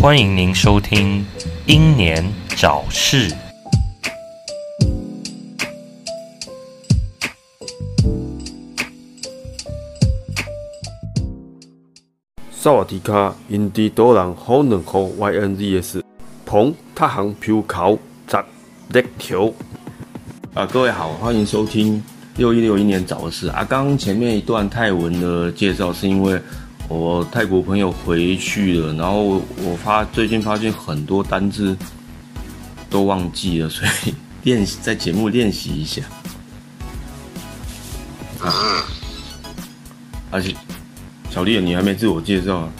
欢迎您收听《英年早逝》。萨瓦迪卡，印地多人好能好 YNZS，捧太行飘考砸力球。啊，各位好，欢迎收听六一六一年早事啊。刚刚前面一段泰文的介绍，是因为我泰国朋友回去了，然后我发最近发现很多单字都忘记了，所以练习在节目练习一下。啊，而且小丽，你还没自我介绍啊？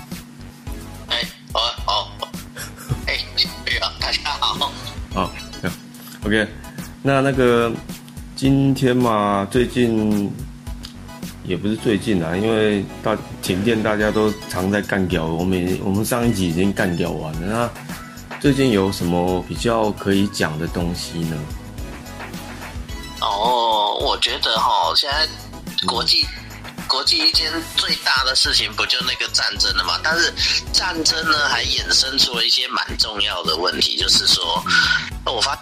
大家好。好，OK，那那个今天嘛，最近也不是最近啊，因为大停电，大家都常在干掉。我们我们上一集已经干掉完了，那最近有什么比较可以讲的东西呢？哦，我觉得哈，现在国际、国际一件最大的事情不就那个战争了吗？但是战争呢，还衍生出了一些蛮重要的问题，就是说，我发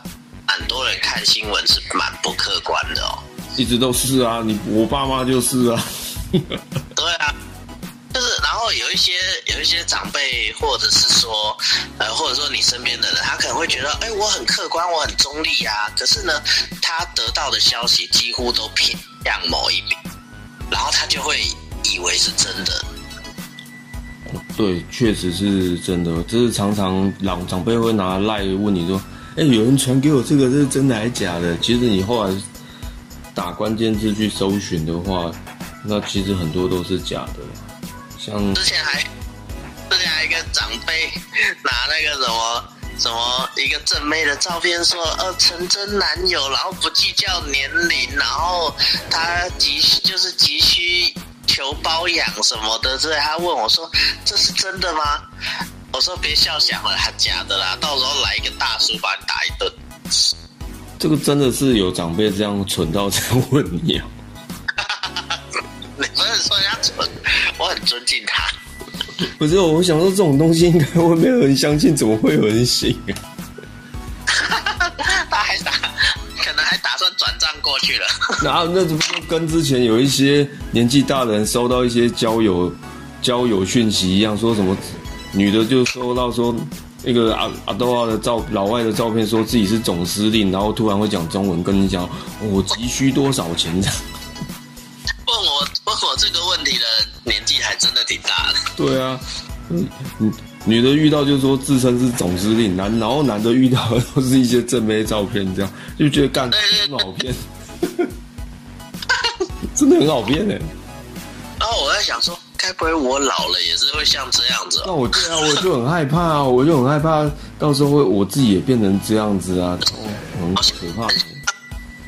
很多人看新闻是蛮不客观的哦。一直都是啊，你我爸妈就是啊。对啊，就是然后有一些有一些长辈，或者是说呃，或者说你身边的人，他可能会觉得，哎，我很客观，我很中立啊。可是呢，他得到的消息几乎都偏向某一边，然后他就会以为是真的。对，确实是真的。就是常常老长辈会拿赖问你说：“哎、有人传给我这个，这是真的还是假的？”其实你后来打关键字去搜寻的话，那其实很多都是假的。像之前还之前还一个长辈拿那个什么什么一个正妹的照片说，呃，成真男友，然后不计较年龄，然后他急就是急需求包养什么的，所以他问我说，这是真的吗？我说别笑想了，他假的啦，到时候来一个大叔把你打一顿。这个真的是有长辈这样蠢到这样问你啊？你不是说人家蠢，我很尊敬他。不是，我想说这种东西应该会没有人相信，怎么会有人信啊？他还打，可能还打算转账过去了。然后那怎么跟之前有一些年纪大的人收到一些交友交友讯息一样，说什么女的就收到说那个阿阿豆啊的照老外的照片，说自己是总司令，然后突然会讲中文跟你讲、哦我急需多少钱这样。问我问我这个问题的年纪还真的挺大的。对啊，嗯，女女的遇到就说自称是总司令，男然后男的遇到的都是一些正妹照片，这样就觉得干很好骗，真的很好骗哎、然后我在想说，该不会我老了也是会像这样子那哦？我对啊，我就很害怕啊，我就很害怕，到时候会我自己也变成这样子啊，哦，很可怕。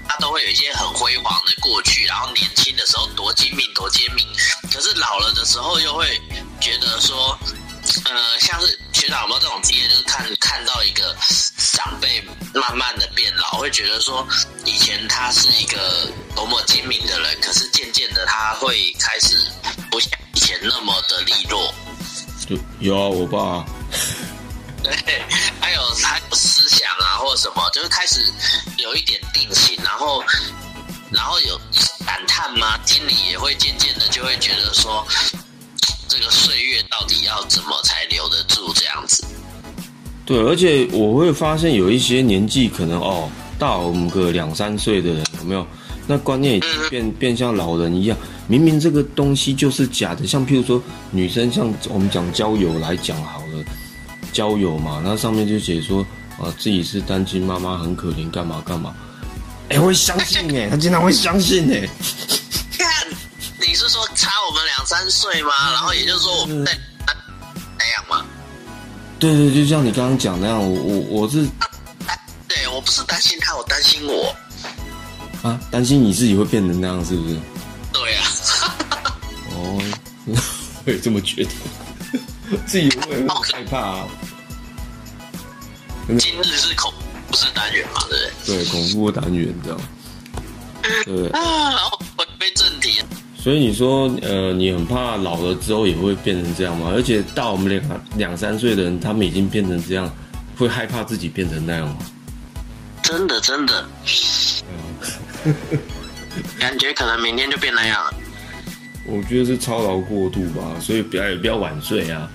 他都会有一些很辉煌的过去，然后年轻的时候多精明多精明，可是老了的时候又会觉得说，呃，像是学长有没有这种经验，就是看看到一个长辈慢慢的变老，会觉得说，以前他是一个多么精明的人，可是渐渐的他会开始不像以前那么的利落。就有啊，我爸对，还有还有思想啊，或者什么，就是开始有一点定型，然后然后有感叹吗？经理也会渐渐的就会觉得说，这个岁月到底要怎么才留得住这样子？对，而且我会发现有一些年纪可能哦大我们个两三岁的人，有没有？那观念已经变变像老人一样，明明这个东西就是假的，像譬如说女生，像我们讲交友来讲好了，交友嘛，那上面就写说啊自己是单亲妈妈，很可怜，干嘛干嘛，哎、会相信哎、他竟然会相信哎、看，你是说差我们两三岁吗？然后也就是说我们在那样吗？对对，就像你刚刚讲那样，我我我是对我不是担心他，我担心我。啊担心你自己会变成那样，是不是？对啊，哦，会这么觉得，自己会很害怕啊。今日是恐不是单元嘛，对不对？对，恐怖单元这样。对，啊，回归正题，所以你说，呃，你很怕老了之后也会变成这样吗？而且到我们两两三岁的人，他们已经变成这样，会害怕自己变成那样吗？真的真的，感觉可能明天就变那样了。我觉得是操劳过度吧，所以不要也不要晚睡啊。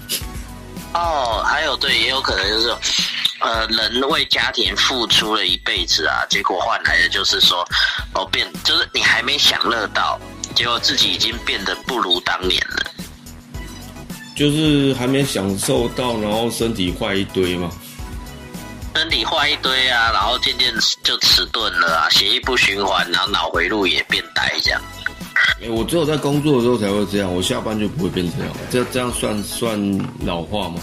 哦，还有对，也有可能就是，呃，人为家庭付出了一辈子啊，结果换来的就是说，哦，变就是你还没享乐到，结果自己已经变得不如当年了。就是还没享受到，然后身体坏一堆嘛。身体坏一堆啊，然后渐渐就迟钝了啊，血液不循环，然后脑回路也变呆这样。哎、我只有在工作的时候才会这样，我下班就不会变这样。这这样算算老化吗？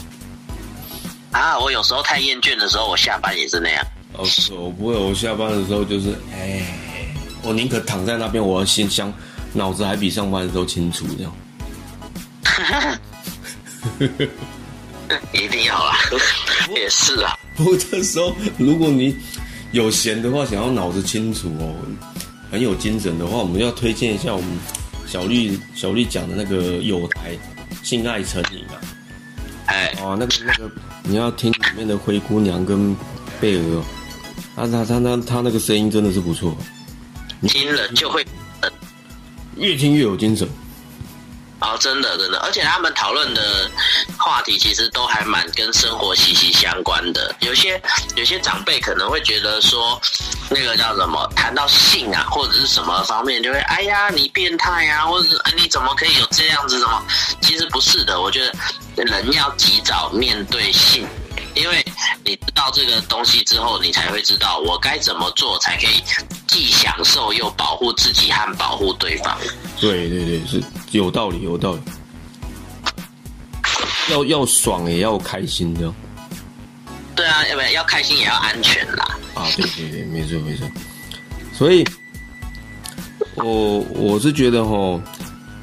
啊，我有时候太厌倦的时候，我下班也是那样。哦，是哦我不会，我下班的时候就是，哎，我宁可躺在那边，我要先想，脑子还比上班的时候清楚这样。一定要啊，也是啊。不过这时候，如果你有闲的话，想要脑子清楚哦，很有精神的话，我们要推荐一下我们小绿小绿讲的那个有台《性爱成瘾》啊。哎，哦，那个那个，你要听里面的灰姑娘跟贝尔哦，他他他他他那个声音真的是不错，听了就会，越听越有精神。哦，真的真的，而且他们讨论的话题其实都还蛮跟生活息息相关的。有些有些长辈可能会觉得说，那个叫什么，谈到性啊或者是什么方面，就会哎呀你变态啊，或者哎你怎么可以有这样子什么？其实不是的，我觉得人要及早面对性。因为你知道这个东西之后，你才会知道我该怎么做才可以既享受又保护自己和保护对方。对对对，是有道理，有道理。要要爽也要开心这样对啊，要不然要开心也要安全啦。啊，对对对，没错没错。所以，我我是觉得哈，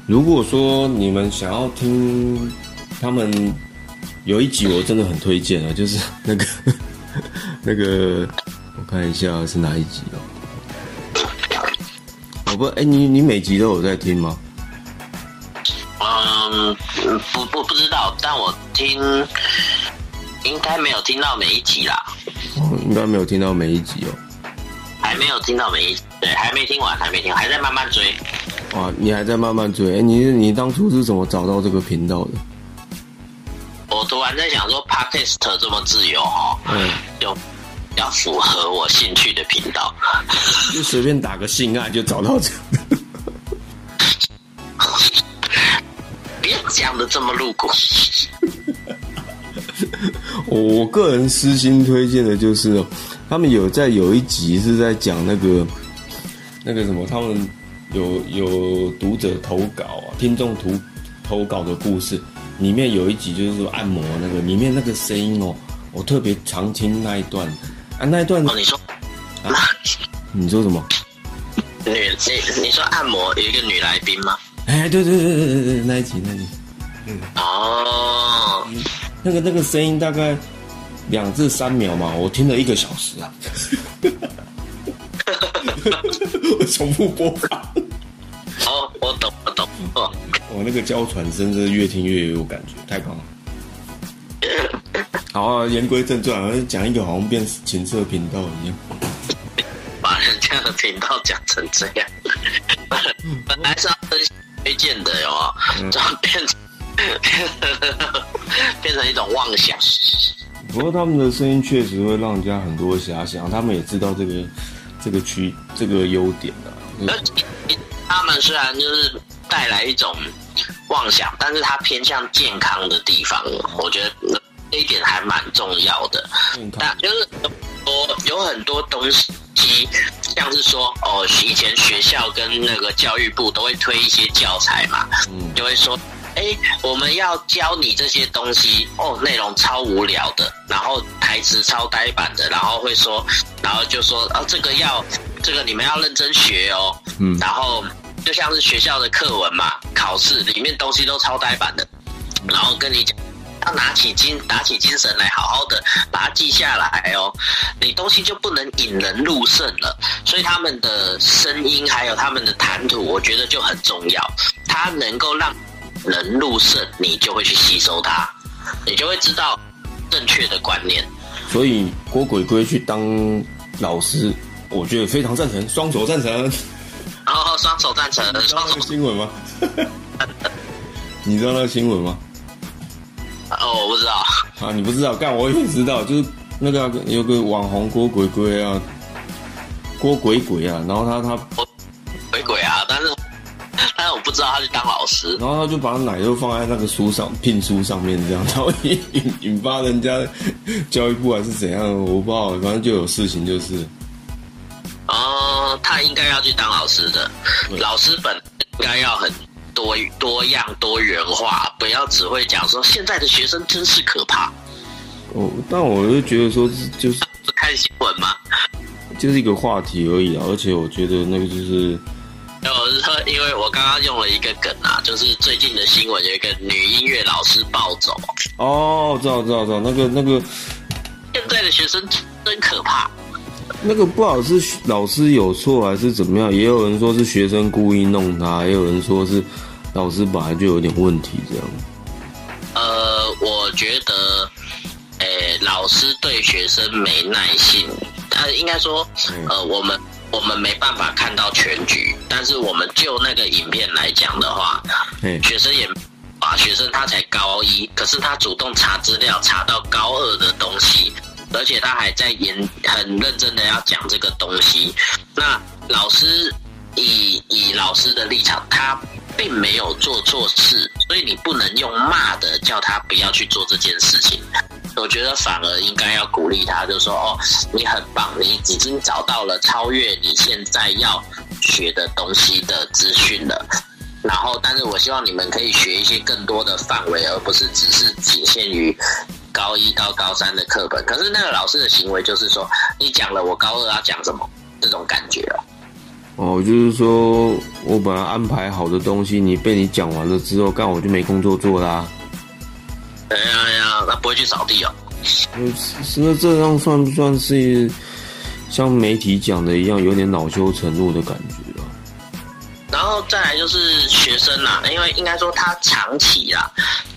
如果说你们想要听他们有一集，我真的很推荐啊，就是那个 那个，我看一下是哪一集哦。我不，哎、你你每集都有在听吗？嗯，不不不知道，但我听应该没有听到每一集啦，哦，应该没有听到每一集哦。还没有听到每一集对，还没听完，还没听，还在慢慢追。哇，你还在慢慢追？哎、你你当初是怎么找到这个频道的？我突然在想说，Podcast 这么自由哦，嗯，就要符合我兴趣的频道。就随便打个性爱就找到这个。别讲的这么露骨。我我个人私心推荐的就是哦，他们有在有一集是在讲那个那个什么，他们有有读者投稿啊，听众投投稿的故事，里面有一集就是说按摩那个，里面那个声音哦，我特别常听那一段啊，那一段哦，你说啊你说什么？女你你说按摩有一个女来宾吗？哎，对对对对对对，那一集那一集，嗯哦，那个那个声音大概两至三秒嘛，我听了一个小时啊。我重复播放，哦，我懂我懂。哦，我那个娇喘声，真的越听越有感觉，太棒了。好啊，言归正传，好像讲一个好像变情色频道一样。把人家的频道讲成这样，本来是要分享推荐的哟，就变成 变成一种妄想。不过他们的声音确实会让人家很多遐想，他们也知道这个这个区这个优点啊。而他们虽然就是带来一种妄想，但是它偏向健康的地方，我觉得这一点还蛮重要的。但就是有有很多东西，像是说哦，以前学校跟那个教育部都会推一些教材嘛，嗯就会说，哎，我们要教你这些东西，哦，内容超无聊的，然后台词超呆板的，然后会说，然后就说，哦，这个要，这个你们要认真学哦，嗯然后就像是学校的课文嘛，考试里面东西都超呆板的，然后跟你讲，要拿起精打起精神来，好好的把它记下来哦。你东西就不能引人入胜了，所以他们的声音还有他们的谈吐，我觉得就很重要。它能够让人入胜，你就会去吸收它，你就会知道正确的观念。所以郭鬼鬼去当老师，我觉得非常赞成，双手赞成。然后双手赞成，双手那个新闻吗？你知道那个新闻吗？哦，我不知道。啊，你不知道？干，我也知道，就是那个啊有个网红郭鬼鬼啊，郭鬼鬼啊，然后他他，鬼鬼啊，但是但是我不知道他去当老师。然后他就把奶都放在那个书上聘书上面这样，然后引引引发人家教育部还是怎样，我不知道，反正就有事情就是。哦，他应该要去当老师的，老师本应该要很多多样多元化，不要只会讲说现在的学生真是可怕。哦，但我就觉得说就是不看新闻吗？就是一个话题而已啊，而且我觉得那个就是我是说，因为我刚刚用了一个梗啊，就是最近的新闻有一个女音乐老师暴走，哦，知道知道知道，那个那个现在的学生真可怕。那个不好是老师有错还是怎么样？也有人说是学生故意弄他，也有人说是老师本来就有点问题这样。呃，我觉得，诶、老师对学生没耐性，他，应该说，呃，我们我们没办法看到全局，但是我们就那个影片来讲的话，嘿，学生也啊，学生他才高一，可是他主动查资料查到高二的东西，而且他还在研很认真的要讲这个东西。那老师以以老师的立场，他并没有做错事，所以你不能用骂的叫他不要去做这件事情。我觉得反而应该要鼓励他，就说哦，你很棒，你已经找到了超越你现在要学的东西的资讯了。然后，但是我希望你们可以学一些更多的范围，而不是只是仅限于高一到高三的课本。可是那个老师的行为就是说，你讲了，我高二要讲什么这种感觉哦。哦，就是说我本来安排好的东西，你被你讲完了之后，干我就没工作做啦。哎呀哎呀，那不会去扫地哦。那这样算不算是像媒体讲的一样，有点恼羞成怒的感觉啊？然后再来就是学生啦，因为应该说他长期啦，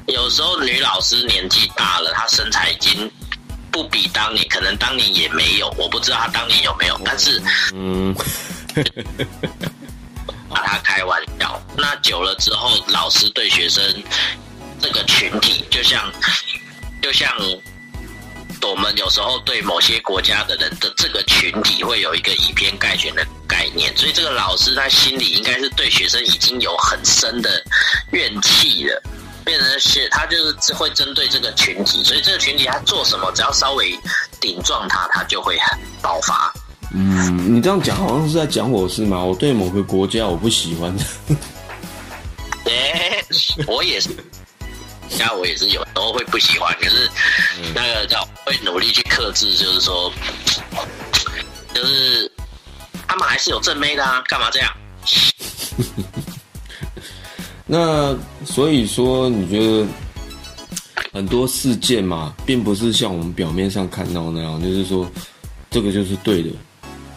有时候女老师年纪大了，她身材已经不比当年，可能当年也没有，我不知道她当年有没有，但是嗯，把她开玩笑。那久了之后，老师对学生这个群体，就像就像我们有时候对某些国家的人的这个群体会有一个以偏概全的概念，所以这个老师他心里应该是对学生已经有很深的怨气了。变成是他就是会针对这个群体，所以这个群体他做什么，只要稍微顶撞他，他就会很爆发。嗯，你这样讲好像是在讲我是吗？我对某个国家我不喜欢。哎、我也是，那我也是有时候会不喜欢，可是那个叫会努力去克制，就是说，就是他们还是有正妹的啊，干嘛这样？那所以说，你觉得很多事件嘛，并不是像我们表面上看到那样，就是说这个就是对的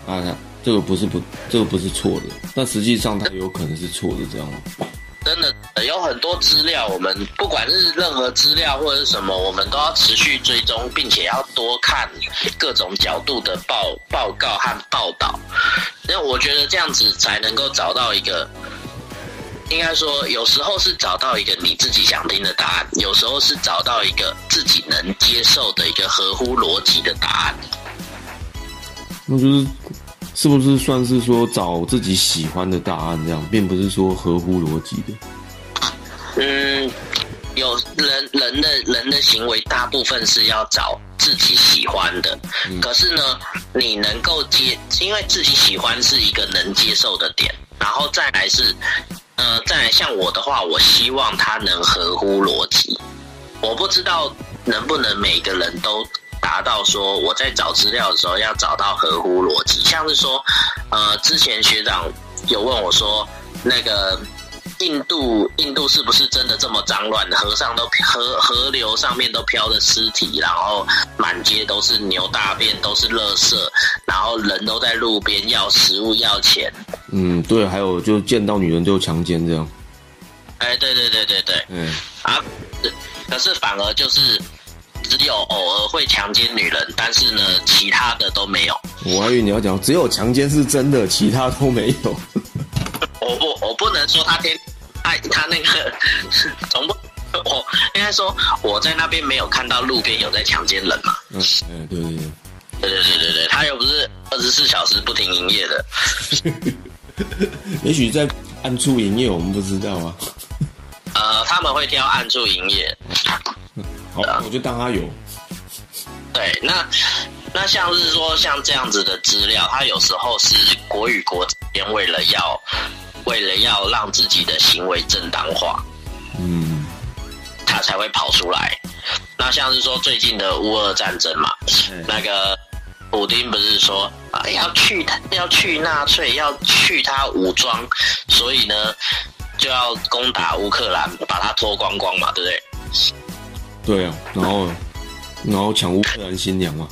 啊，这个不是不，这个不是错的，但实际上它有可能是错的，这样吗？真的有很多资料，我们不管是任何资料或者是什么，我们都要持续追踪，并且要多看各种角度的报报告和报道。那我觉得这样子才能够找到一个，应该说有时候是找到一个你自己想听的答案，有时候是找到一个自己能接受的一个合乎逻辑的答案。那就是是不是算是说找自己喜欢的答案这样，并不是说合乎逻辑的。嗯，有人人的人的行为，大部分是要找自己喜欢的。可是呢，你能够接，因为自己喜欢是一个能接受的点，然后再来是，呃，再来像我的话，我希望它能合乎逻辑。我不知道能不能每个人都达到说我在找资料的时候要找到合乎逻辑，像是说，呃，之前学长有问我说，那个印度印度是不是真的这么脏乱？河上都河河流上面都飘着尸体，然后满街都是牛大便，都是垃圾，然后人都在路边要食物要钱。嗯，对，还有就见到女人就强奸这样。哎，对对对对对，嗯，啊，可是反而就是只有偶尔会强奸女人，但是呢，其他的都没有。我还以为你要讲只有强奸是真的，其他都没有。我不，我不能说他天，哎，他那个总不，我应该说我在那边没有看到路边有在强奸人嘛。嗯，嗯，对对对。对对对对对，他又不是二十四小时不停营业的。也许在暗处营业，我们不知道啊。呃，他们会挑暗处营业。好，我就当他有。对，那那像是说像这样子的资料，他有时候是国与国之间为了要为了要让自己的行为正当化，嗯，他才会跑出来。那像是说最近的乌俄战争嘛，那个普丁不是说啊要去他要去纳粹，要去他武装，所以呢就要攻打乌克兰，把他脱光光嘛，对不对？对啊，然后然后抢乌克兰新娘嘛。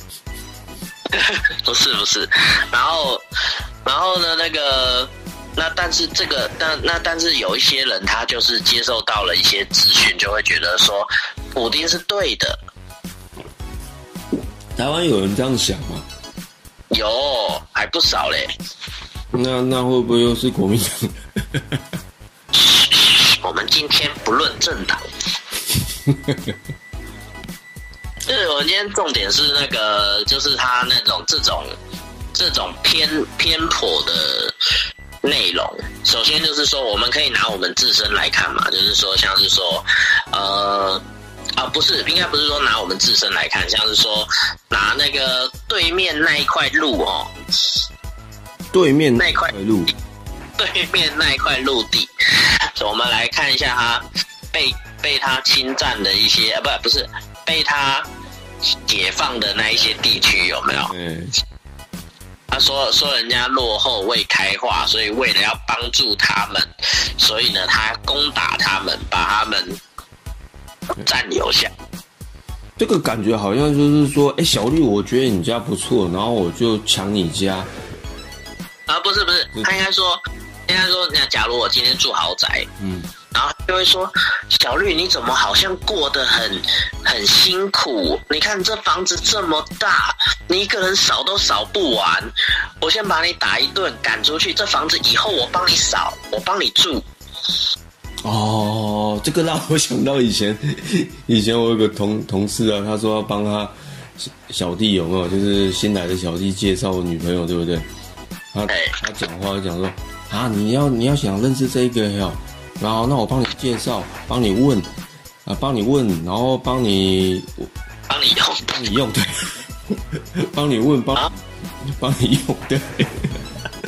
不是不是，然后然后呢那个那但是这个但那但是有一些人他就是接受到了一些资讯，就会觉得说普丁是对的。台湾有人这样想吗？有，还不少嘞。那那会不会又是国民党？我们今天不论政党。就是我今天重点是那个，就是他那种这种这种偏偏颇的内容。首先就是说，我们可以拿我们自身来看嘛，就是说，像是说，呃，啊，不是，应该不是说拿我们自身来看，像是说拿那个对面那一块路哦，对面那块路，对面那一块陆地，我们来看一下他被被他侵占的一些，啊不，不是。被他解放的那一些地区有没有？嗯，他说说人家落后未开化，所以为了要帮助他们，所以呢，他攻打他们，把他们占留下。这个感觉好像就是说，哎，小绿，我觉得你家不错，然后我就抢你家。啊，不是不是，他应该说，应该说，那假如我今天住豪宅，嗯。然后就会说：“小绿，你怎么好像过得很很辛苦？你看这房子这么大，你一个人扫都扫不完。我先把你打一顿，赶出去。这房子以后我帮你扫，我帮你住。”哦，这个让我想到以前，以前我有个同同事啊，他说要帮他小弟有没有，就是新来的小弟介绍女朋友，对不对？他他讲话讲说：“啊，你要你要想认识这个哟。”然后，那我帮你介绍，帮你问，啊，帮你问，然后帮你，帮你用，帮你用，对，帮你问，帮，帮你用，对，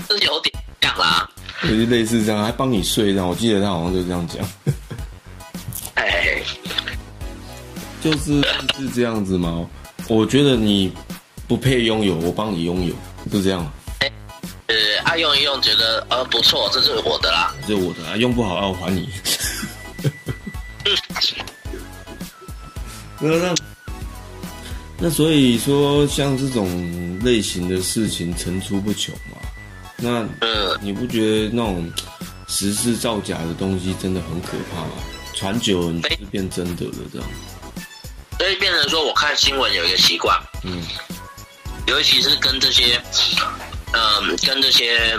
是有点像啦，就是类似这样，还帮你睡这样，我记得他好像就这样讲，哎，就是是这样子吗？我觉得你不配拥有，我帮你拥有，就这样。呃，啊，用一用，觉得呃不错，这是我的啦，这是我的啊，用不好要还你。那那那所以说，像这种类型的事情层出不穷嘛。那你不觉得那种实事造假的东西真的很可怕吗？传久了你就是变真的了，这样。所以变成说，我看新闻有一个习惯，嗯，尤其是跟这些。嗯，跟这些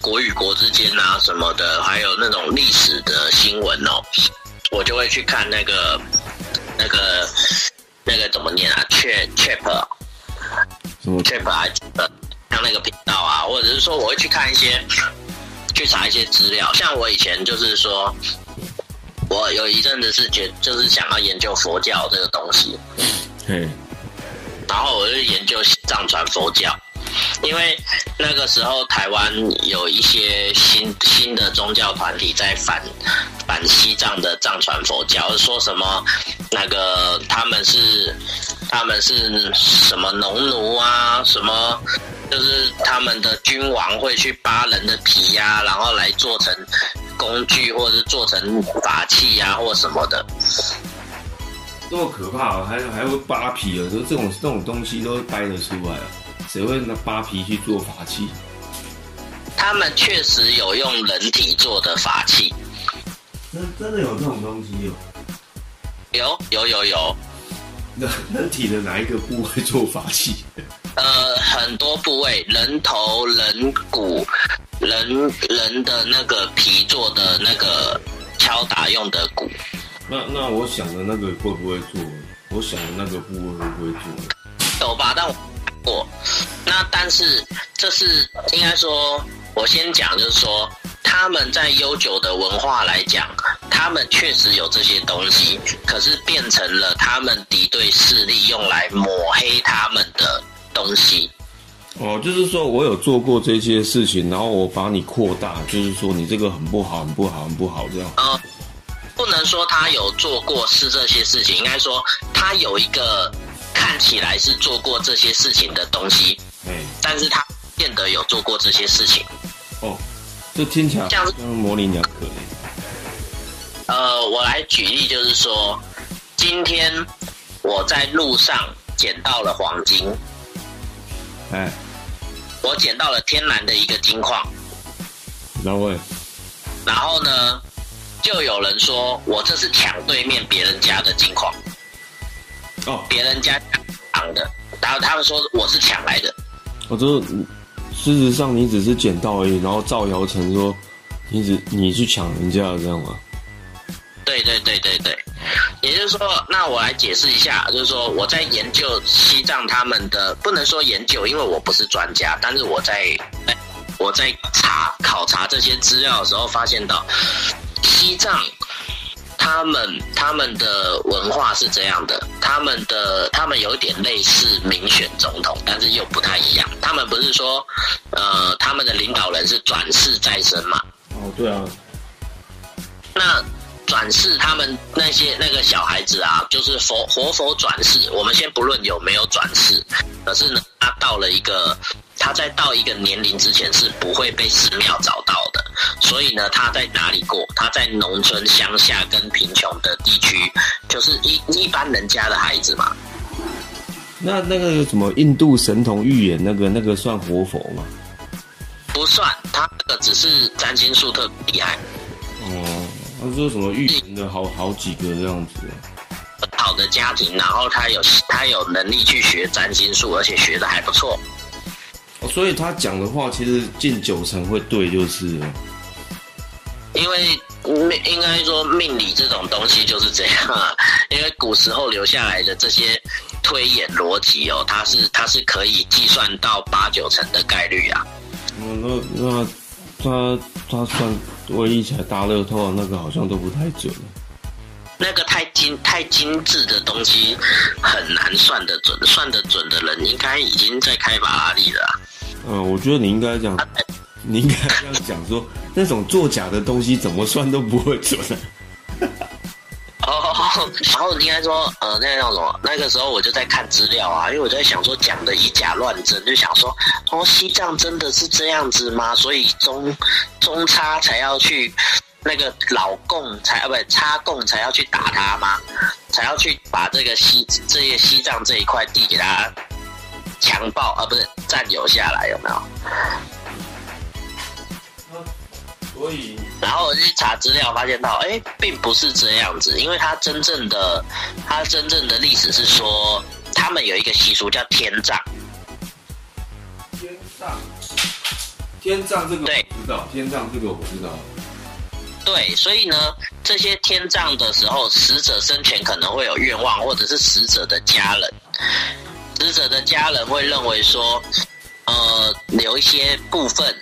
国与国之间啊什么的，还有那种历史的新闻哦，我就会去看那个那个那个怎么念啊 chap 什么 chap 啊？像那个频道啊，或者是说我会去看一些去查一些资料。像我以前就是说，我有一阵子是觉就是想要研究佛教这个东西，嗯，然后我就研究藏传佛教。因为那个时候台湾有一些新新的宗教团体在反反西藏的藏传佛教，说什么那个他们是他们是什么农奴啊，什么就是他们的君王会去扒人的皮呀，然后来做成工具，或者是做成法器啊，或什么的。这么可怕、还还会扒皮啊！说这种这种东西都掰得出来啊，谁会拿扒皮去做法器？他们确实有用人体做的法器，真真的有这种东西哦？有有有有，那人体的哪一个部位做法器？呃，很多部位，人头、人骨、人人的那个皮做的那个敲打用的鼓，那那我想的那个会不会做？我想的那个部位会不会做？有吧？但我过，那但是这是应该说，我先讲就是说，他们在悠久的文化来讲，他们确实有这些东西，可是变成了他们敌对势力用来抹黑他们的东西。哦，就是说我有做过这些事情，然后我把你扩大，就是说你这个很不好，很不好，很不好这样。呃，不能说他有做过是这些事情，应该说他有一个看起来是做过这些事情的东西，哎，但是他变得有做过这些事情。哦，这听起来像模棱两可欸呃，我来举例，就是说，今天我在路上捡到了黄金，哎，我捡到了天然的一个金矿，然后欸然后呢，就有人说我这是抢对面别人家的金矿，哦，别人家抢的，然后他们说我是抢来的，我就事实上你只是捡到而已，然后造谣成说你只你去抢人家的这样吗？对对对对对，也就是说，那我来解释一下，就是说我在研究西藏他们的，不能说研究，因为我不是专家，但是我在我在查考察这些资料的时候，发现到西藏他们他们的文化是这样的，他们的他们有一点类似民选总统，但是又不太一样。他们不是说，呃，他们的领导人是转世再生嘛？哦，对啊，那转世他们那些那个小孩子啊，就是佛活佛转世。我们先不论有没有转世，可是呢，他到了一个他在到一个年龄之前是不会被寺庙找到的。所以呢，他在哪里过？他在农村、乡下跟贫穷的地区，就是一一般人家的孩子嘛。那那个什么印度神童预言那个那个算活佛吗？不算，他那个只是占星术特别厉害，哦，他说什么预言的好好几个这样子啊。好的家庭，然后他有他有能力去学占星术，而且学的还不错。哦，所以他讲的话其实近九成会对，就是了。因为命应该说命理这种东西就是这样啊，因为古时候留下来的这些推演逻辑哦，它是它是可以计算到八九成的概率啊。嗯，那那他他算唯一起来大乐透那个好像都不太准了。那个太精太精致的东西很难算得准，算得准的人应该已经在开法拉利了啊、嗯，我觉得你应该讲，你应该这样讲说，那种作假的东西怎么算都不会准啊。哦，然后应该说，呃，那个叫什么？那个时候我就在看资料啊，因为我在想说讲的以假乱真，就想说，哦，西藏真的是这样子吗？所以中中差才要去那个老共才啊不插共才要去打他吗？才要去把这个西这些西藏这一块地给他强暴啊，不是占有下来，有没有？所以然后我去查资料，发现到，哎，并不是这样子，因为他真正的，他真正的历史是说，他们有一个习俗叫天葬，天葬，天葬这个我对知道，天葬这个我知道。对，所以呢，这些天葬的时候，死者生前可能会有愿望，或者是死者的家人，死者的家人会认为说，呃，留一些部分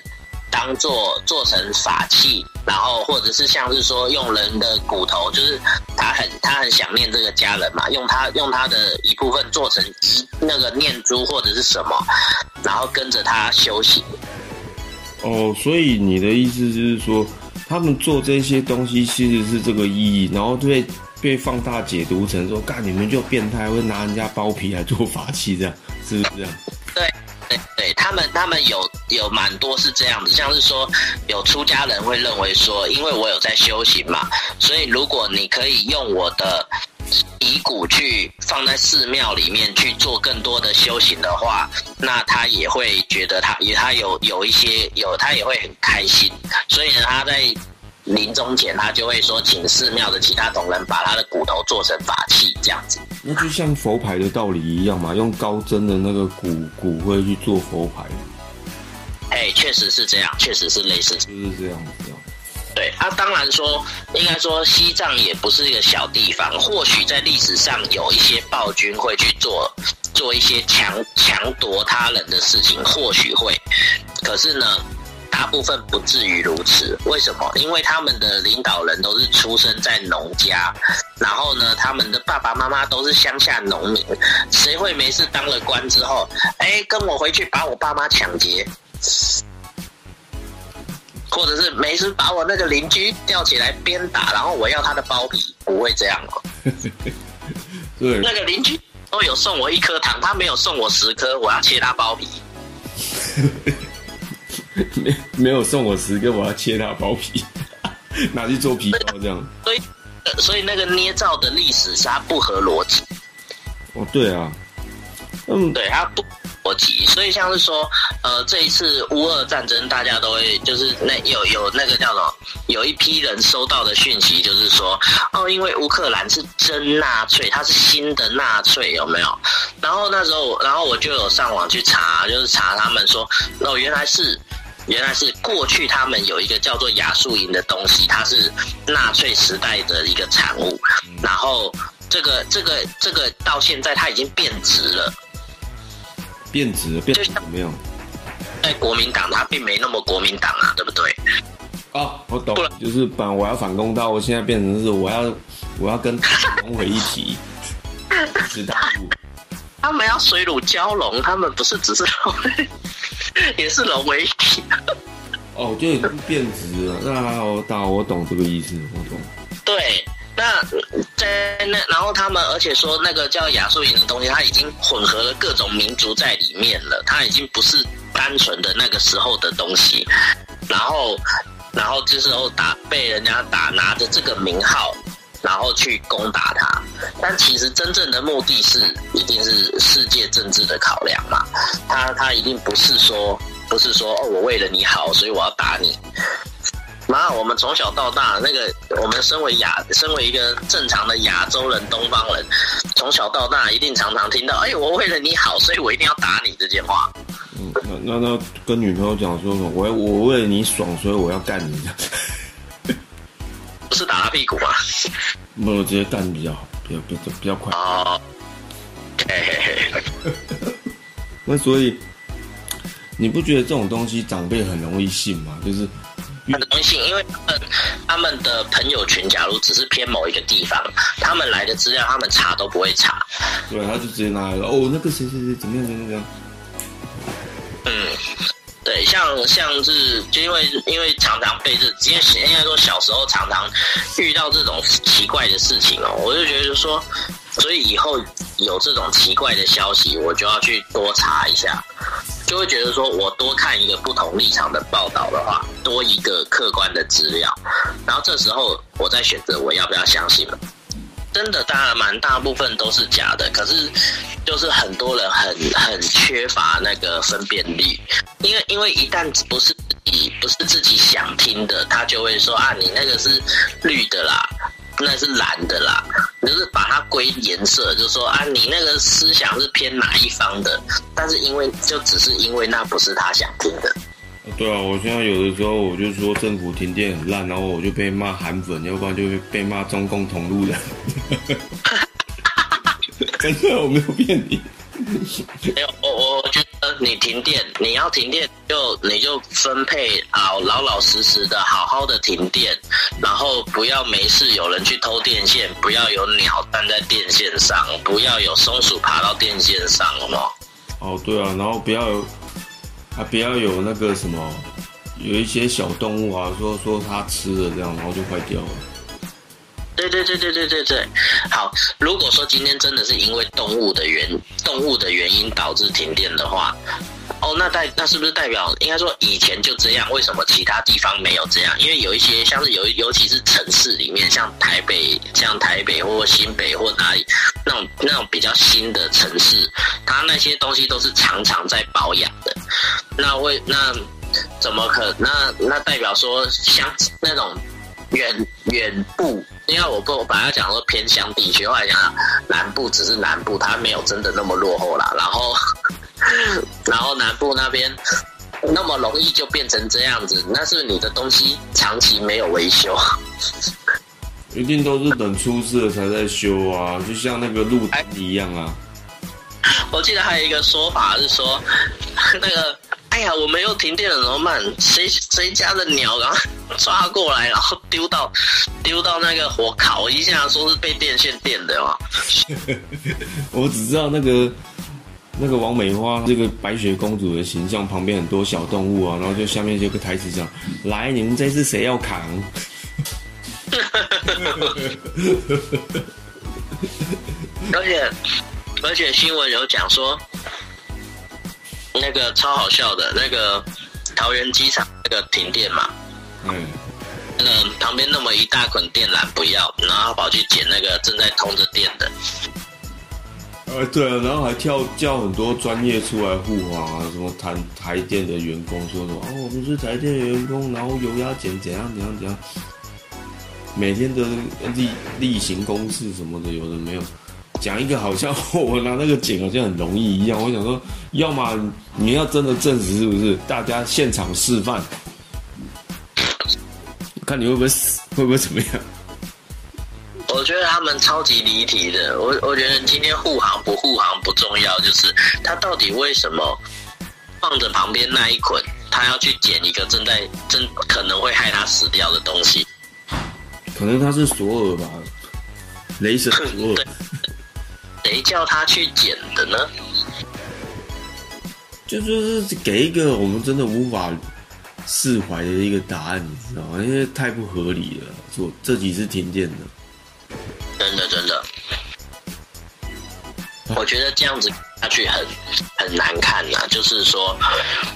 当做做成法器，然后或者是像是说用人的骨头，就是他很他很想念这个家人嘛，用他用他的一部分做成一那个念珠或者是什么，然后跟着他修行。哦，所以你的意思就是说，他们做这些东西其实是这个意义，然后被被放大解读成说，干你们就变态，会拿人家包皮来做法器，这样是不是这样？对对对，他们他们有有蛮多是这样子，像是说有出家人会认为说，因为我有在修行嘛，所以如果你可以用我的遗骨去放在寺庙里面去做更多的修行的话，那他也会觉得他也他有有一些有他也会很开心，所以呢他在。临终前，他就会说，请寺庙的其他同仁把他的骨头做成法器，这样子。那就像佛牌的道理一样嘛，用高真的那个骨骨灰去做佛牌。哎，确实是这样，确实是类似，就是这样子。对，啊，当然说，应该说西藏也不是一个小地方，或许在历史上有一些暴君会去做做一些强强夺他人的事情，或许会，可是呢？大部分不至于如此，为什么？因为他们的领导人都是出生在农家，然后呢，他们的爸爸妈妈都是乡下农民，谁会没事当了官之后，哎，跟我回去把我爸妈抢劫，或者是没事把我那个邻居吊起来鞭打，然后我要他的包皮，不会这样哦。对，那个邻居都有送我一颗糖，他没有送我十颗，我要切他包皮。没 没有送我十个，我要切他包皮，拿去做皮包这样。所以，所以那个捏造的历史是它不合逻辑。哦，对啊，嗯，对，它不逻辑。所以像是说，呃，这一次乌俄战争，大家都会就是那有有那个叫什么，有一批人收到的讯息，就是说，哦，因为乌克兰是真纳粹，它是新的纳粹，有没有？然后那时候，然后我就有上网去查，就是查他们说，哦，原来是。原来是过去他们有一个叫做亚速营的东西，它是纳粹时代的一个产物。然后这个这个这个到现在它已经变质了，变质了，变怎么样？在国民党，他并没那么国民党啊，对不对？哦，我懂，就是把我要反攻到，我现在变成是我要我要跟融为一体，是大陆。他们要水乳交融，他们不是只是也是融为一体。哦，就已经变质了。那我大我懂这个意思，我懂。对，那在那，然后他们而且说那个叫亚述营的东西，它已经混合了各种民族在里面了，它已经不是单纯的那个时候的东西。然后，然后这时候打被人家打，拿着这个名号。然后去攻打他，但其实真正的目的是，一定是世界政治的考量嘛。他他一定不是说，不是说哦，我为了你好，所以我要打你。妈，我们从小到大，那个我们身为亚，身为一个正常的亚洲人、东方人，从小到大一定常常听到，哎，我为了你好，所以我一定要打你这些话。嗯，那那那跟女朋友讲说什么，我我为了你爽，所以我要干你。不是打他屁股吗？没有，直接干比较好，比较比较比较快。哦，嘿嘿嘿。那所以你不觉得这种东西长辈很容易信吗？就是很容易信，因为他们他们的朋友群，假如只是偏某一个地方，他们来的资料，他们查都不会查。对，他就直接拿来了。哦，那个谁谁怎么样怎么样？嗯。对，像像是就因为因为常常被这，因为应该说小时候常常遇到这种奇怪的事情哦，我就觉得说，所以以后有这种奇怪的消息，我就要去多查一下，就会觉得说我多看一个不同立场的报道的话，多一个客观的资料，然后这时候我再选择我要不要相信了。真的，当然蛮大部分都是假的，可是就是很多人很很缺乏那个分辨力，因为因为一旦不是自己不是自己想听的，他就会说啊，你那个是绿的啦，那是蓝的啦，就是把它归颜色，就说啊，你那个思想是偏哪一方的，但是因为就只是因为那不是他想听的。对啊，我现在有的时候我就说政府停电很烂，然后我就被骂韩粉，要不然就会被骂中共同路人。真的，我没有骗你。没有，我我觉得你停电，你要停电就你就分配好，老老实实的，好好的停电，然后不要没事有人去偷电线，不要有鸟站在电线上，不要有松鼠爬到电线上，好吗？哦，对啊，然后不要有。啊，不要有那个什么，有一些小动物啊，说说它吃了这样，然后就坏掉了。对对对对对对对，好。如果说今天真的是因为动物的原动物的原因导致停电的话，哦，那代那是不是代表应该说以前就这样？为什么其他地方没有这样？因为有一些像是有尤其是城市里面，像台北、像台北或新北或哪里那种那种比较新的城市，它那些东西都是常常在保养的。那为那怎么可那那代表说像那种远远部？因为我不我本来讲说偏乡地区，后来讲南部只是南部，它没有真的那么落后啦。然后 然后南部那边那么容易就变成这样子，那是你的东西长期没有维修。一定都是等出事了才在修啊，就像那个路灯一样啊。我记得还有一个说法是说，那个哎呀，我们又停电了怎么办？谁谁家的鸟然后抓过来，然后丢到丢到那个火烤一下，说是被电线电的嘛。我只知道那个那个王美花这个白雪公主的形象旁边很多小动物啊，然后就下面就有个台词讲：“来，你们这次谁要扛？” 而且而且新闻有讲说，那个超好笑的，那个桃园机场那个停电嘛，嗯，那个旁边那么一大捆电缆不要，然后跑去捡那个正在通着电的。呃，对啊，然后还跳叫很多专业出来护航啊，什么台台电的员工说什么哦，我们是台电的员工，然后油压减怎样怎样怎样，每天的例例行公事什么的，有的没有，讲一个好像我拿那个剪好像很容易一样。我想说，要么你要真的证实是不是，大家现场示范，看你会不会死，会不会怎么样？我觉得他们超级离题的。我我觉得今天护航不护航不重要，就是他到底为什么放着旁边那一捆，他要去捡一个正在正可能会害他死掉的东西。可能他是索尔吧，雷神索尔。谁叫他去捡的呢？就就是给一个我们真的无法释怀的一个答案，你知道吗？因为太不合理了。做这几次停电的。真的真的，我觉得这样子下去很很难看呐。就是说，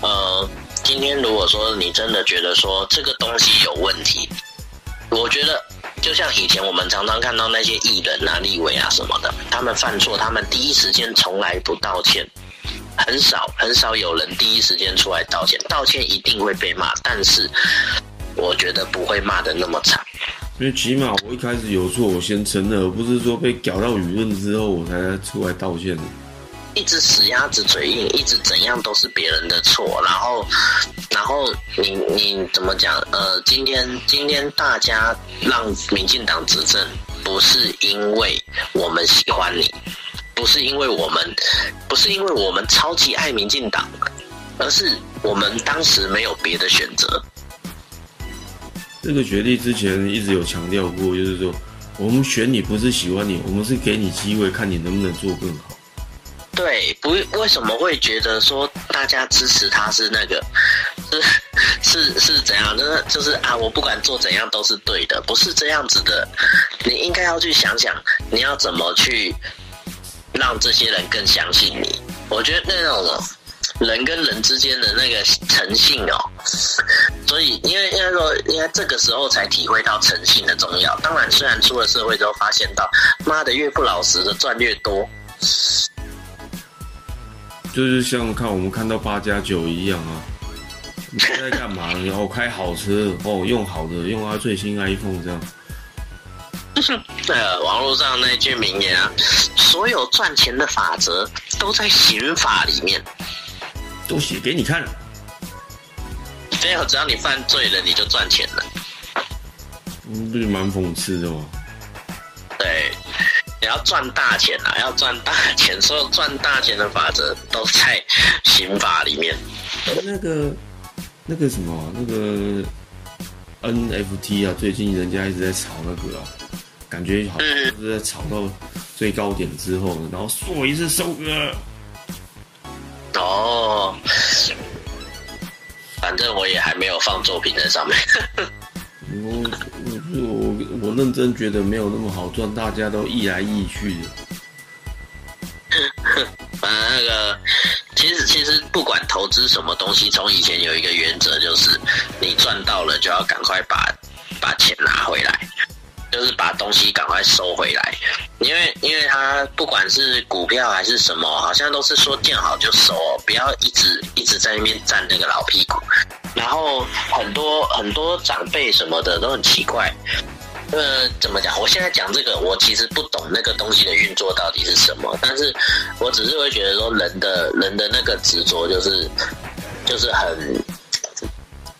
呃，今天如果说你真的觉得说这个东西有问题，我觉得就像以前我们常常看到那些艺人啊、立委啊什么的，他们犯错，他们第一时间从来不道歉，很少很少有人第一时间出来道歉，道歉一定会被骂，但是我觉得不会骂的那么惨。因为起码我一开始有错，我先承认，而不是说被搞到舆论之后我才出来道歉的。一直死鸭子嘴硬，一直怎样都是别人的错，然后，然后你你怎么讲？呃，今天今天大家让民进党执政，不是因为我们喜欢你，不是因为我们，不是因为我们超级爱民进党，而是我们当时没有别的选择。这个学弟之前一直有强调过，就是说，我们选你不是喜欢你，我们是给你机会，看你能不能做更好。对，不为什么会觉得说大家支持他是那个，是是是怎样？就是就是啊，我不管做怎样都是对的，不是这样子的。你应该要去想想，你要怎么去让这些人更相信你。我觉得那种。人跟人之间的那个诚信哦，所以因为应该说，应该这个时候才体会到诚信的重要。当然，虽然出了社会之后发现到，妈的越不老实的赚越多，就是像看我们看到八加九一样啊，你在干嘛？然后开好车哦，用好的，用他最新 iPhone 这样。呃，网络上那句名言啊，所有赚钱的法则都在刑法里面。都写给你看了，没有，只要你犯罪了，你就赚钱了。嗯，不是蛮讽刺的吗？对，你要赚大钱啊，要赚大钱，所有赚大钱的法则都在刑法里面。那个，那个什么，那个 NFT 啊，最近人家一直在炒那个啊，感觉好像是在炒到最高点之后，然后说一次收割。哦，反正我也还没有放作品在上面。我我认真觉得没有那么好赚，大家都意来意去的。反正那个其实其实不管投资什么东西，从以前有一个原则，就是你赚到了就要赶快把把钱拿回来，就是把东西赶快收回来。因为因为它不管是股票还是什么，好像都是说见好就收，不要一直一直在那边占那个老屁股。然后很多很多长辈什么的都很奇怪。呃，怎么讲？我现在讲这个，我其实不懂那个东西的运作到底是什么，但是我只是会觉得说，人的人的那个执着，就是就是很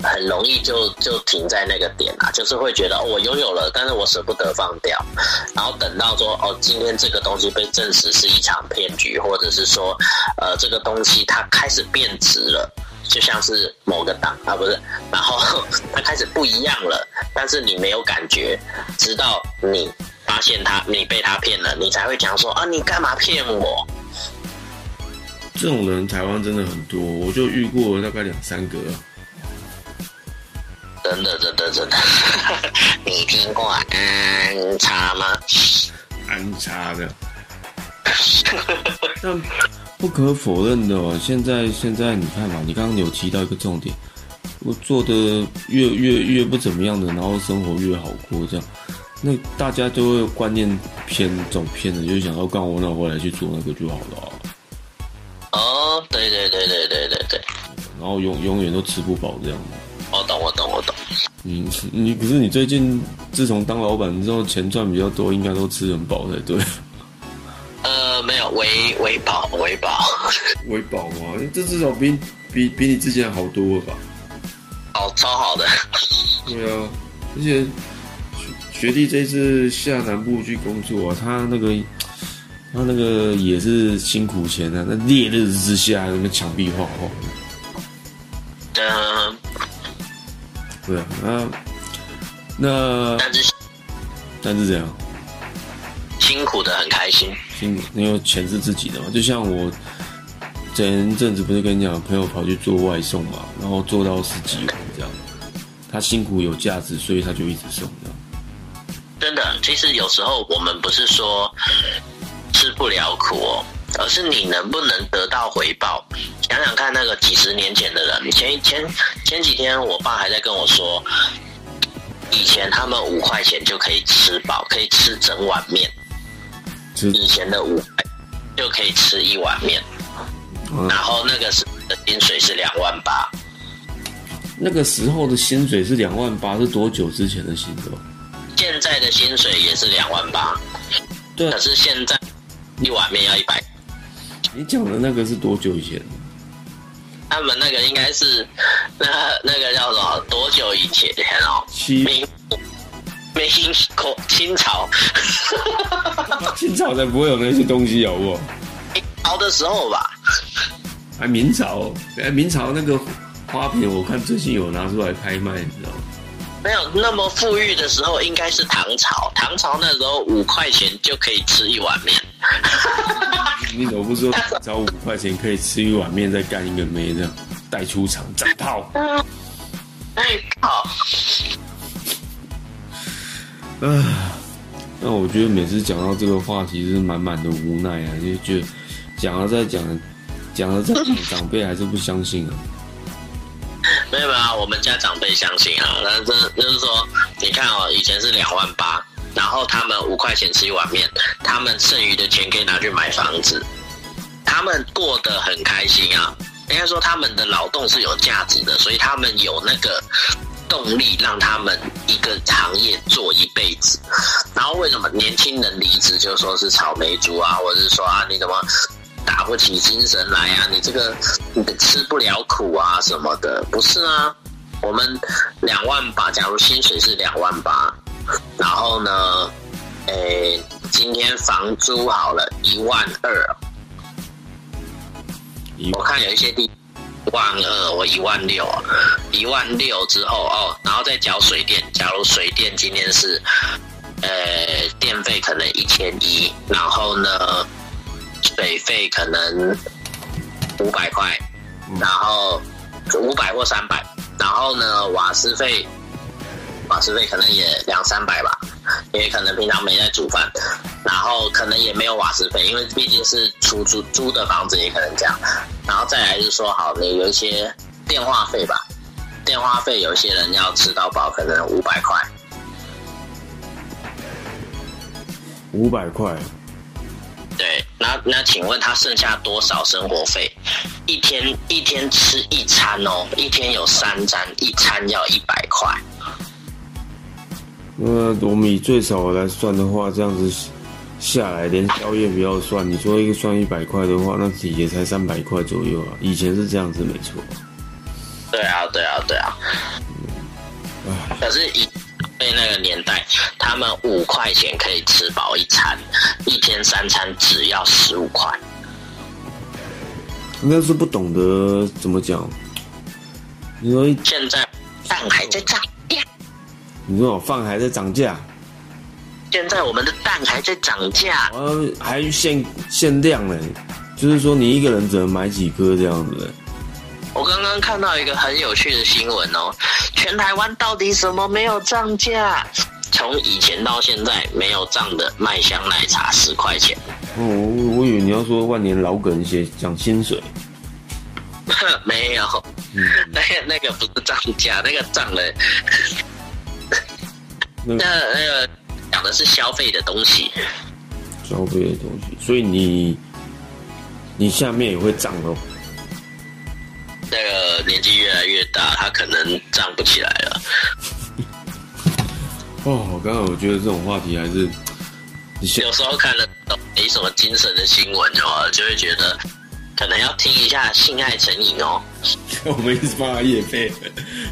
很容易就就停在那个点啊，就是会觉得哦，我拥有了，但是我舍不得放掉，然后等到说哦，今天这个东西被证实是一场骗局，或者是说呃，这个东西它开始变值了。就像是某个党啊，不是，然后它开始不一样了，但是你没有感觉，直到你发现他，你被他骗了，你才会讲说啊，你干嘛骗我？这种人台湾真的很多，我就遇过大概两三个。真的，真的，真的，你听过安插吗？安插的。但不可否认的哦，现在现在你看嘛，你刚刚有提到一个重点，我做的越越越不怎么样的，然后生活越好过，这样，那大家就会观念偏走偏了，就想要干我那回来去做那个就好了。哦，对对对对对对对，然后永永远都吃不饱这样。我懂我懂我懂。你你可是你最近自从当老板之后，钱赚比较多，应该都吃很饱才对。呃，没有，维维保，维保，维保吗？这至少比比比你之前好多了吧？哦，超好的。对啊，而且学弟这次下南部去工作啊，他那个他那个也是辛苦钱啊，那烈日之下那个墙壁画画。嗯，对啊，那那但是但是怎样？辛苦的很开心。因为钱是自己的嘛，就像我前阵子不是跟你讲，朋友跑去做外送嘛，然后做到十几万这样，他辛苦有价值，所以他就一直送这样。真的，其实有时候我们不是说吃不了苦哦，而是你能不能得到回报。想想看，那个几十年前的人，前前前几天，我爸还在跟我说，以前他们五块钱就可以吃饱，可以吃整碗面。以前的五百就可以吃一碗面，然后那个时的薪水是两万八。那个时候的薪水是两万八，是多久之前的薪水？现在的薪水也是两万八，对。可是现在一碗面要一百。你讲的那个是多久以前？他们那个应该是那那个叫什么？多久以前哦？七。清国清朝，清朝才不会有那些东西，有不好？明朝的时候吧，哎明朝，哎，明朝那个花瓶，我看最近有拿出来拍卖，你知道吗？没有那么富裕的时候，应该是唐朝。唐朝那时候五块钱就可以吃一碗面。你怎么不说找五块钱可以吃一碗面，再干一个妹这样带出场再套？哎靠！啊，那我觉得每次讲到这个话题是满满的无奈啊，就觉得讲了再讲，讲了再讲，长辈还是不相信啊。没有没有，我们家长辈相信啊，但是就是说，你看哦，以前是两万八，然后他们五块钱吃一碗面，他们剩余的钱可以拿去买房子，他们过得很开心啊。应该说他们的劳动是有价值的，所以他们有那个。动力让他们一个行业做一辈子，然后为什么年轻人离职就说是草莓族啊，或者是说啊你怎么打不起精神来啊？你这个你吃不了苦啊什么的？不是啊，我们两万八，假如薪水是两万八，然后呢，诶，今天房租好了一万二，我看有一些地。万二，或一万六，一万六之后哦，然后再缴水电。假如水电今天是，呃，电费可能一千一，然后呢，水费可能五百块，然后五百或三百，然后呢，瓦斯费瓦斯费可能也两三百吧，也可能平常没在煮饭，然后可能也没有瓦斯费，因为毕竟是出租租的房子，也可能这样。然后再来就是说，好，你有一些电话费吧，电话费有些人要吃到饱，可能五百块。五百块，对，那那请问他剩下多少生活费？一天一天吃一餐哦，一天有三餐，一餐要一百块。那我们以最少来算的话，这样子下来，连宵夜不要算，你说一个算一百块的话，那也才三百块左右啊。以前是这样子，没错。对啊，对啊，对啊。可是以被那个年代，他们五块钱可以吃饱一餐，一天三餐只要十五块。应该是不懂得怎么讲。因为，现在蛋还在涨价，你说饭还在涨价，现在我们的蛋还在涨价。然后还限限量呢，就是说你一个人只能买几颗这样子。我刚刚看到一个很有趣的新闻哦，全台湾到底什么没有涨价？从以前到现在没有涨的麦香奶茶十块钱，哦，我我以为你要说万年老梗写讲薪水。没有，嗯，那个那个不是涨价，那个涨了，那那那个讲的是消费的东西。消费的东西，所以你你下面也会涨哦。那个年纪越来越大，他可能涨不起来了。哦，刚刚我觉得这种话题还是你有时候看了懂没什么精神的新闻哦，就会觉得可能要听一下性爱成瘾哦。我们一直帮他夜配，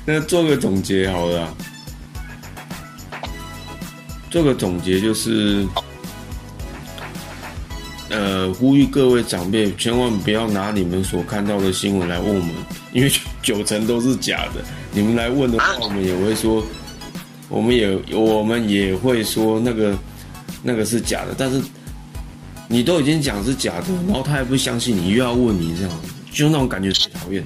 那做个总结好了啊。做个总结就是，呃，呼吁各位长辈千万不要拿你们所看到的新闻来问我们，因为 九成都是假的。你们来问的话，我们也会说，我们也我们也会说那个那个是假的，但是你都已经讲是假的，然后他还不相信你，又要问你这样，就那种感觉最讨厌。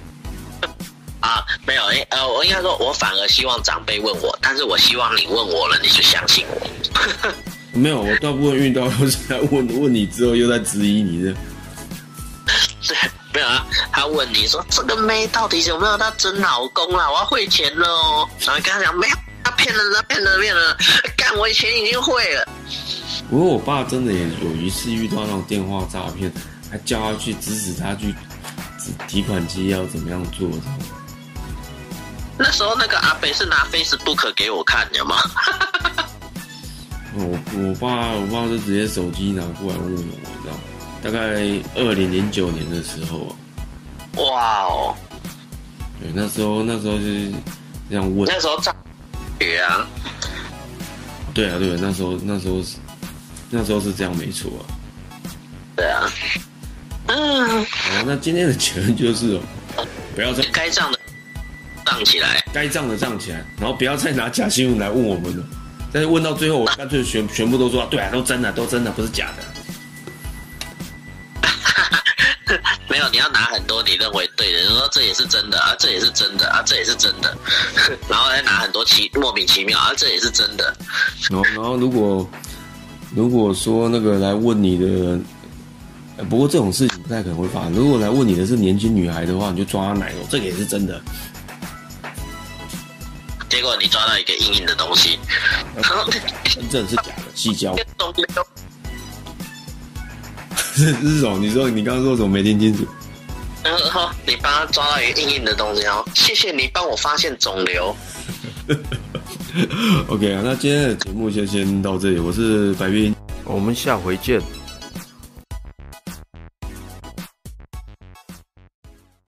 啊，没有，诶，呃，我应该说，我反而希望长辈问我，但是我希望你问我了，你就相信我。没有，我大部分遇到都是在问问你之后又在质疑你的。对，没有啊，他问你说这个妹到底有没有她真老公啊？我要汇钱了哦。然后跟他讲没有，他骗人了，骗人了，骗人了。干，我以前已经会了。不过我爸真的也有一次遇到那种电话诈骗，还叫他去指使他去指提款机要怎么样做那时候那个阿北是拿 Facebook 给我看的吗？我我爸我爸是直接手机拿过来问我，知道，大概二零零九年的时候啊，哇哦，对，那时候那时候就是这样问，那时候诈学啊，对啊对啊，那时候那时候是那时候是这样没错啊。对啊，嗯，好，那今天的结论就是哦，不要再该涨的涨起来。该涨的涨起来，然后不要再拿假新闻来问我们了。但是问到最后，我干脆全全部都说对啊，都真的，都真的，不是假的。没有，你要拿很多你认为对的，你说这也是真的啊，这也是真的啊，这也是真的，然后再拿很多奇莫名其妙啊，这也是真的。然后，然后如果如果说那个来问你的人，呃不过这种事情不太可能会发生。如果来问你的是年轻女孩的话，你就抓她奶油，这个也是真的。结果你抓到一个硬硬的东西，然后真正是假的，细胶肿瘤，是是什么？你说你刚刚说什么？没听清楚。然后你帮他抓到一个硬硬的东西哦，谢谢你帮我发现肿瘤。OK 啊，那今天的节目就先到这里。我是白冰，我们下回见。